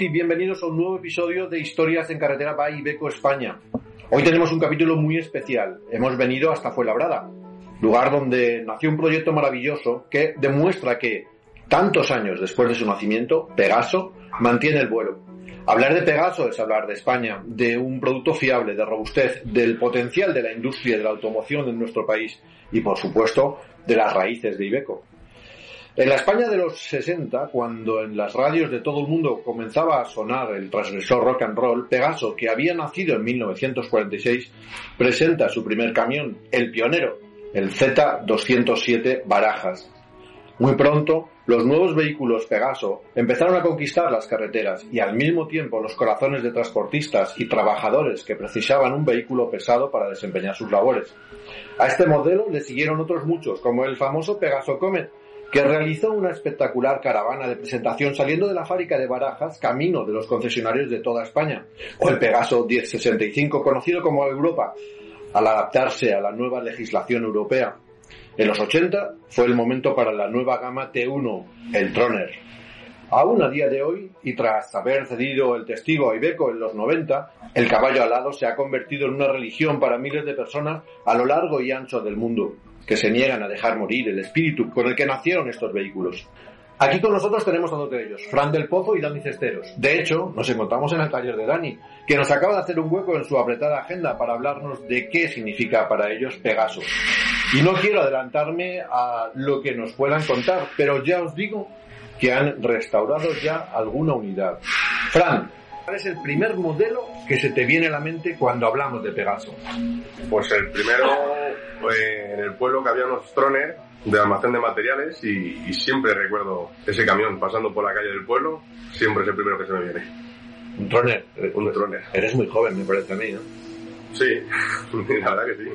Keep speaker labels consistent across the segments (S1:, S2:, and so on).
S1: y bienvenidos a un nuevo episodio de Historias en Carretera by Ibeco España. Hoy tenemos un capítulo muy especial. Hemos venido hasta Fuenlabrada, lugar donde nació un proyecto maravilloso que demuestra que, tantos años después de su nacimiento, Pegaso mantiene el vuelo. Hablar de Pegaso es hablar de España, de un producto fiable, de robustez, del potencial de la industria de la automoción en nuestro país y, por supuesto, de las raíces de Ibeco. En la España de los 60, cuando en las radios de todo el mundo comenzaba a sonar el transgresor rock and roll, Pegaso, que había nacido en 1946, presenta su primer camión, el pionero, el Z207 Barajas. Muy pronto, los nuevos vehículos Pegaso empezaron a conquistar las carreteras y al mismo tiempo los corazones de transportistas y trabajadores que precisaban un vehículo pesado para desempeñar sus labores. A este modelo le siguieron otros muchos, como el famoso Pegaso Comet, que realizó una espectacular caravana de presentación saliendo de la fábrica de Barajas, camino de los concesionarios de toda España, o el Pegaso 1065, conocido como Europa, al adaptarse a la nueva legislación europea. En los 80 fue el momento para la nueva gama T1, el Troner. Aún a día de hoy, y tras haber cedido el testigo a Ibeco en los 90, el caballo alado se ha convertido en una religión para miles de personas a lo largo y ancho del mundo que se niegan a dejar morir el espíritu con el que nacieron estos vehículos. Aquí con nosotros tenemos a dos de ellos, Fran del Pozo y Dani Cesteros. De hecho, nos encontramos en el taller de Dani, que nos acaba de hacer un hueco en su apretada agenda para hablarnos de qué significa para ellos Pegaso. Y no quiero adelantarme a lo que nos puedan contar, pero ya os digo que han restaurado ya alguna unidad. Fran, ¿cuál es el primer modelo que se te viene a la mente cuando hablamos de Pegaso?
S2: Pues el primero en el pueblo que había unos trones de almacén de materiales y, y, siempre recuerdo ese camión pasando por la calle del pueblo, siempre es el primero que se me viene.
S1: Un troner.
S2: Un troner.
S1: Eres muy joven, me parece a mí, ¿no?
S2: Sí, la verdad que sí.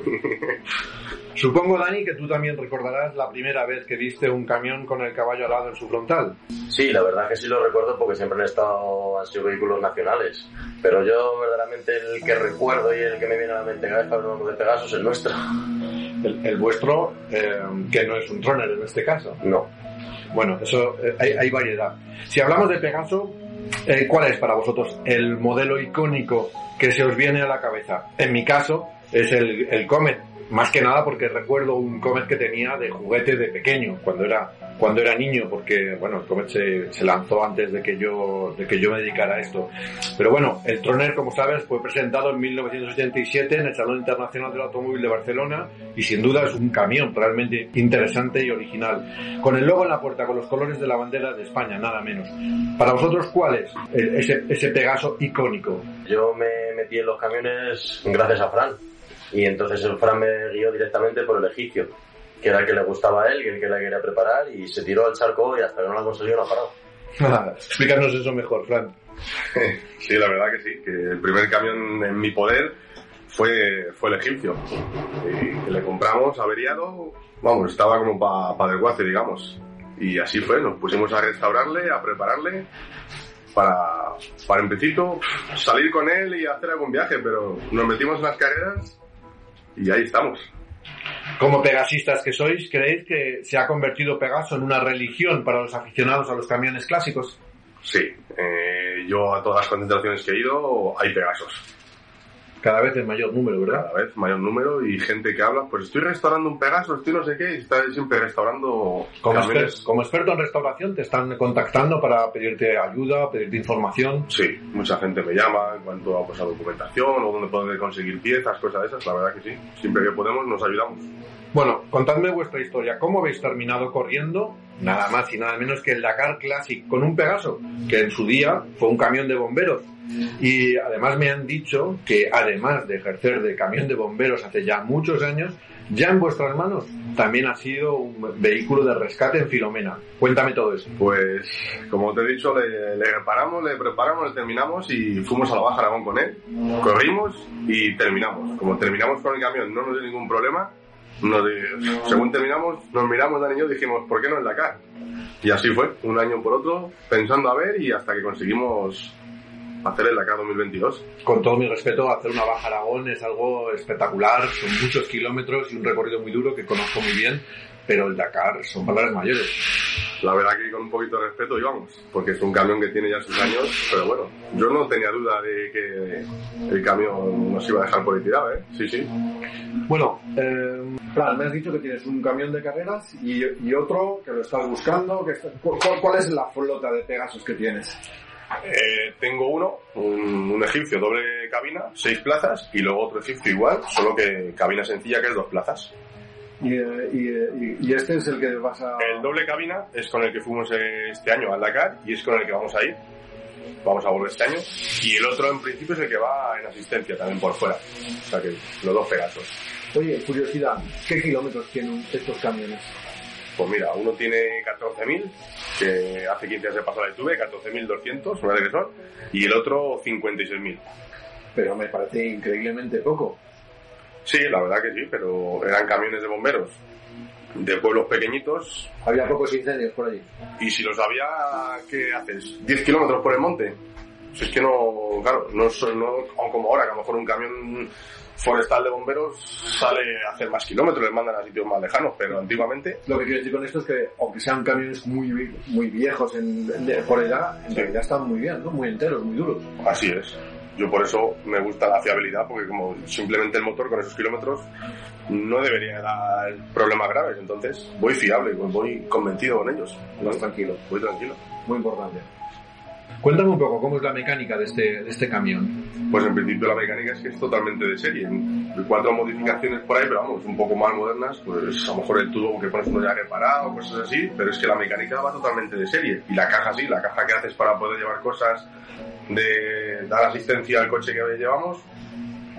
S1: Supongo, Dani, que tú también recordarás la primera vez que viste un camión con el caballo alado en su frontal.
S3: Sí, la verdad que sí lo recuerdo porque siempre han estado, han sido vehículos nacionales. Pero yo verdaderamente el que recuerdo y el que me viene a la mente cada vez que hablamos de Pegaso es el nuestro.
S1: El, el vuestro, eh, que no es un troner en este caso.
S3: No.
S1: Bueno, eso eh, hay, hay, variedad. Si hablamos de Pegaso, eh, ¿cuál es para vosotros el modelo icónico que se os viene a la cabeza? En mi caso, es el, el Comet. Más que nada porque recuerdo un Comet que tenía de juguete de pequeño, cuando era, cuando era niño, porque, bueno, el Comet se, se lanzó antes de que yo, de que yo me dedicara a esto. Pero bueno, el Troner, como sabes, fue presentado en 1987 en el Salón Internacional del Automóvil de Barcelona y sin duda es un camión realmente interesante y original. Con el logo en la puerta, con los colores de la bandera de España, nada menos. Para vosotros, ¿cuál es ese, ese Pegaso icónico?
S3: Yo me metí en los camiones gracias a Fran. Y entonces el Fran me guió directamente por el egipcio, que era el que le gustaba a él, que el que la quería preparar, y se tiró al charco y hasta que no la consiguió no ha parado.
S1: Explícanos eso mejor, Fran.
S2: Sí, la verdad que sí, que el primer camión en mi poder fue, fue el egipcio. Y le compramos averiado, vamos, estaba como para pa desguace, digamos. Y así fue, nos pusimos a restaurarle, a prepararle para, para empecito salir con él y hacer algún viaje, pero nos metimos en las carreras y ahí estamos.
S1: Como pegasistas que sois, ¿creéis que se ha convertido Pegaso en una religión para los aficionados a los camiones clásicos?
S2: Sí, eh, yo a todas las concentraciones que he ido hay Pegasos.
S1: Cada vez en mayor número, ¿verdad?
S2: Cada vez mayor número y gente que habla, pues estoy restaurando un Pegaso, estoy no sé qué, y está siempre restaurando
S1: como, exper como experto en restauración, ¿te están contactando para pedirte ayuda, pedirte información?
S2: Sí, mucha gente me llama en cuanto a, pues, a documentación o dónde poder conseguir piezas, cosas de esas, la verdad que sí. Siempre que podemos nos ayudamos.
S1: Bueno, contadme vuestra historia. ¿Cómo habéis terminado corriendo? Nada más y nada menos que el Dakar Classic con un Pegaso, que en su día fue un camión de bomberos. Y además me han dicho que además de ejercer de camión de bomberos hace ya muchos años, ya en vuestras manos también ha sido un vehículo de rescate en Filomena. Cuéntame todo eso.
S2: Pues, como te he dicho, le, le reparamos, le preparamos, le terminamos y fuimos a la Baja Aragón con él. Corrimos y terminamos. Como terminamos con el camión, no nos dio ningún problema. Nos, según terminamos, nos miramos Dani y yo dijimos, ¿por qué no en Dakar? Y así fue, un año por otro, pensando a ver y hasta que conseguimos hacer el Dakar 2022.
S1: Con todo mi respeto, hacer una Baja Aragón es algo espectacular, son muchos kilómetros y un recorrido muy duro que conozco muy bien. pero el Dakar son palabras mayores.
S2: La verdad que con un poquito de respeto íbamos, porque es un camión que tiene ya sus años, pero bueno, yo no tenía duda de que el camión nos iba a dejar por ahí tirado, ¿eh? Sí, sí.
S1: Bueno, eh, Fran, me has dicho que tienes un camión de carreras y, y otro que lo estás buscando. Que está- ¿cuál, cuál es la flota de Pegasus que tienes?
S2: Eh, tengo uno, un, un egipcio doble cabina, seis plazas, y luego otro egipcio igual, solo que cabina sencilla que es dos plazas.
S1: Y, eh, y, eh, y- y este es el que vas a...
S2: El doble cabina es con el que fuimos este año al Dakar y es con el que vamos a ir. Vamos a volver este año. Y el otro en principio es el que va en asistencia también por fuera. O sea que los dos Pegasos.
S1: Oye, curiosidad, ¿qué kilómetros tienen estos camiones?
S2: Pues mira, uno tiene 14.000, que hace 15 días se pasó la tuve, 14.200, me parece que son, y el otro 56.000.
S1: Pero me parece increíblemente poco.
S2: Sí, la verdad que sí, pero eran camiones de bomberos de pueblos pequeñitos
S1: Había pocos incendios por allí.
S2: y si los había, ¿qué haces? ¿10 kilómetros por el monte? Si es que no, claro, no, no como ahora, que a lo mejor un camión forestal de bomberos sale a hacer más kilómetros, les mandan a sitios más lejanos, pero antiguamente
S1: Lo que quiero decir con esto es que, aunque sean camiones muy, muy viejos en, de- por edad, en
S2: Sí.
S1: realidad están muy bien, ¿no? Muy enteros, muy duros.
S2: Así es. Yo por eso me gusta la fiabilidad, porque como simplemente el motor con esos kilómetros no debería dar problemas graves. Entonces voy fiable, voy convencido con ellos. ¿no?
S1: Vas tranquilo.
S2: Voy tranquilo.
S1: Muy importante. Cuéntame un poco cómo es la mecánica de este, de este camión.
S2: Pues en principio la mecánica es que es totalmente de serie. Hay cuatro modificaciones por ahí, pero vamos, un poco más modernas, pues a lo mejor el tubo que pones uno ya reparado, cosas así, pero es que la mecánica va totalmente de serie. Y la caja sí, la caja que haces para poder llevar cosas de dar asistencia al coche que llevamos,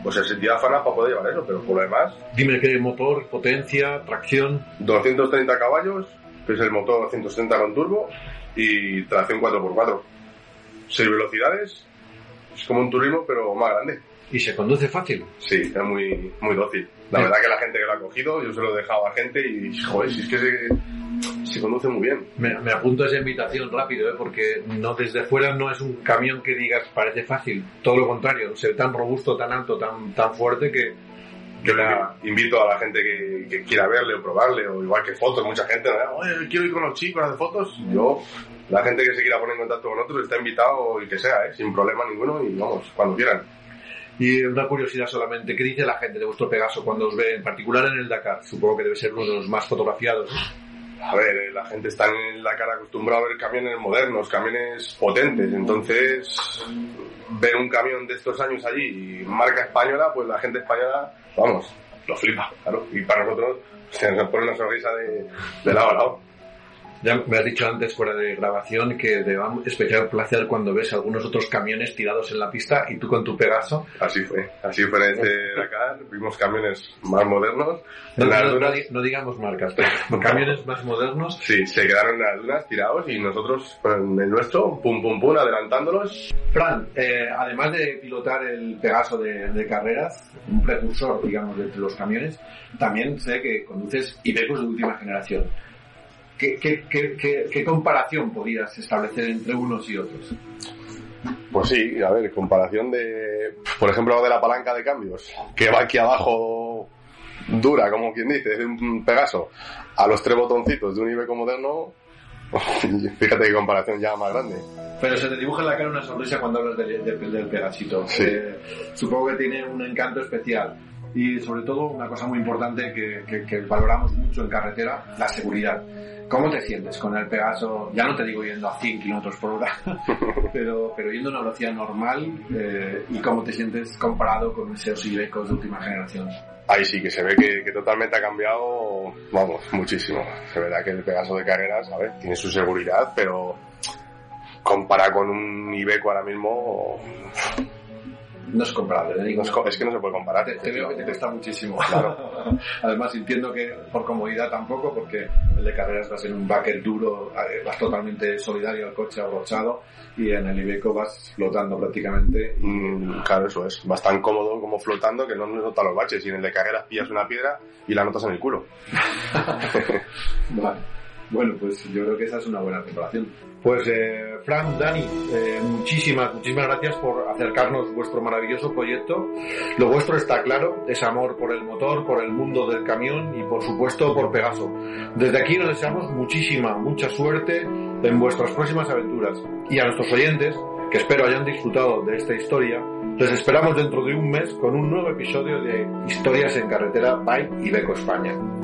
S2: pues es diáfana para poder llevar eso, pero por lo demás,
S1: Dime qué motor, potencia, tracción.
S2: 230 caballos, que es el motor 270 con turbo, y tracción 4x4. 6 velocidades, es como un turismo, pero más grande.
S1: Y se conduce fácil.
S2: Sí, es muy, muy dócil. La
S1: Sí.
S2: verdad que la gente que lo ha cogido, yo se lo he dejado a gente y, joder, si es que se, se conduce muy bien.
S1: Me, me apunto a esa invitación rápido, ¿eh? porque no desde fuera no es un camión que digas parece fácil. Todo lo contrario, ser tan robusto, tan alto, tan, tan fuerte que...
S2: Yo
S1: la-
S2: invito a la gente que, que quiera verle o probarle, o igual que fotos, mucha gente, ¿no? oye, quiero ir con los chicos a hacer fotos. Yo, la gente que se quiera poner en contacto con nosotros está invitado y que sea, ¿eh? sin problema ninguno, y vamos, cuando quieran.
S1: Y una curiosidad solamente, ¿qué dice la gente de vuestro Pegaso cuando os ve, en particular en el Dakar? Supongo que debe ser uno de los más fotografiados.
S2: A ver, eh, la gente está en la cara acostumbrada a ver camiones modernos, camiones potentes, entonces ver un camión de estos años allí marca española, pues la gente española, vamos, lo flipa, claro. Y para nosotros se nos pone una sonrisa de, de lado a lado.
S1: Ya me has dicho antes, fuera de grabación, que te da especial placer cuando ves algunos otros camiones tirados en la pista y tú con tu Pegaso.
S2: Así fue, así fue en este Dakar, vimos camiones más modernos.
S1: No,
S2: En las
S1: no-
S2: dunas,
S1: no digamos marcas, pero camiones más modernos.
S2: sí, se quedaron en las dunas tirados y nosotros con el nuestro, pum pum pum, adelantándolos.
S1: Fran, eh, además de pilotar el Pegaso de, de carreras, un precursor, digamos, de los camiones, también sé que conduces Ibecos de última generación. ¿Qué, qué, qué, qué- qué comparación podrías establecer entre unos y otros?
S2: Pues sí, a ver, comparación de, por ejemplo, de la palanca de cambios, que va aquí abajo dura, como quien dice, de un Pegaso, a los tres botoncitos de un Ibeco moderno, fíjate qué comparación ya más grande.
S1: Pero se te dibuja en la cara una sonrisa cuando hablas del, del, del Pegasito.
S2: Sí.
S1: Eh, supongo que tiene un encanto especial. Y sobre todo, una cosa muy importante que, que- que valoramos mucho en carretera, la seguridad. ¿Cómo te sientes con el Pegaso? Ya no te digo yendo a 100 kilómetros por hora, pero, pero yendo a una velocidad normal eh, y cómo te sientes comparado con esos Ibecos de última generación.
S2: Ahí sí que se ve que, que totalmente ha cambiado, vamos, muchísimo. Se verá que el Pegaso de carreras, a ver, tiene su seguridad, pero compara con un Ibeco ahora mismo,
S1: No es comparable,
S2: no es, que no se puede comparar.
S1: Te, te veo que te cuesta muchísimo.
S2: Claro.
S1: Además, entiendo que por comodidad tampoco, porque el de carreras vas en un backer duro, eh, vas totalmente solidario al coche abrochado y en el Ibeco vas flotando prácticamente.
S2: Mm, claro, eso es. Vas tan cómodo como flotando que no notas los baches. Y en el de carreras pillas una piedra y la notas en el culo.
S1: Vale. Bueno, pues yo creo que esa es una buena comparación. Pues eh, Frank, Dani, eh, muchísimas, muchísimas gracias por acercarnos vuestro maravilloso proyecto. Lo vuestro está claro, es amor por el motor, por el mundo del camión y por supuesto por Pegaso. Desde aquí os deseamos muchísima, mucha suerte en vuestras próximas aventuras. Y a nuestros oyentes, que espero hayan disfrutado de esta historia, les esperamos dentro de un mes con un nuevo episodio de Historias en Carretera by Ibeco España.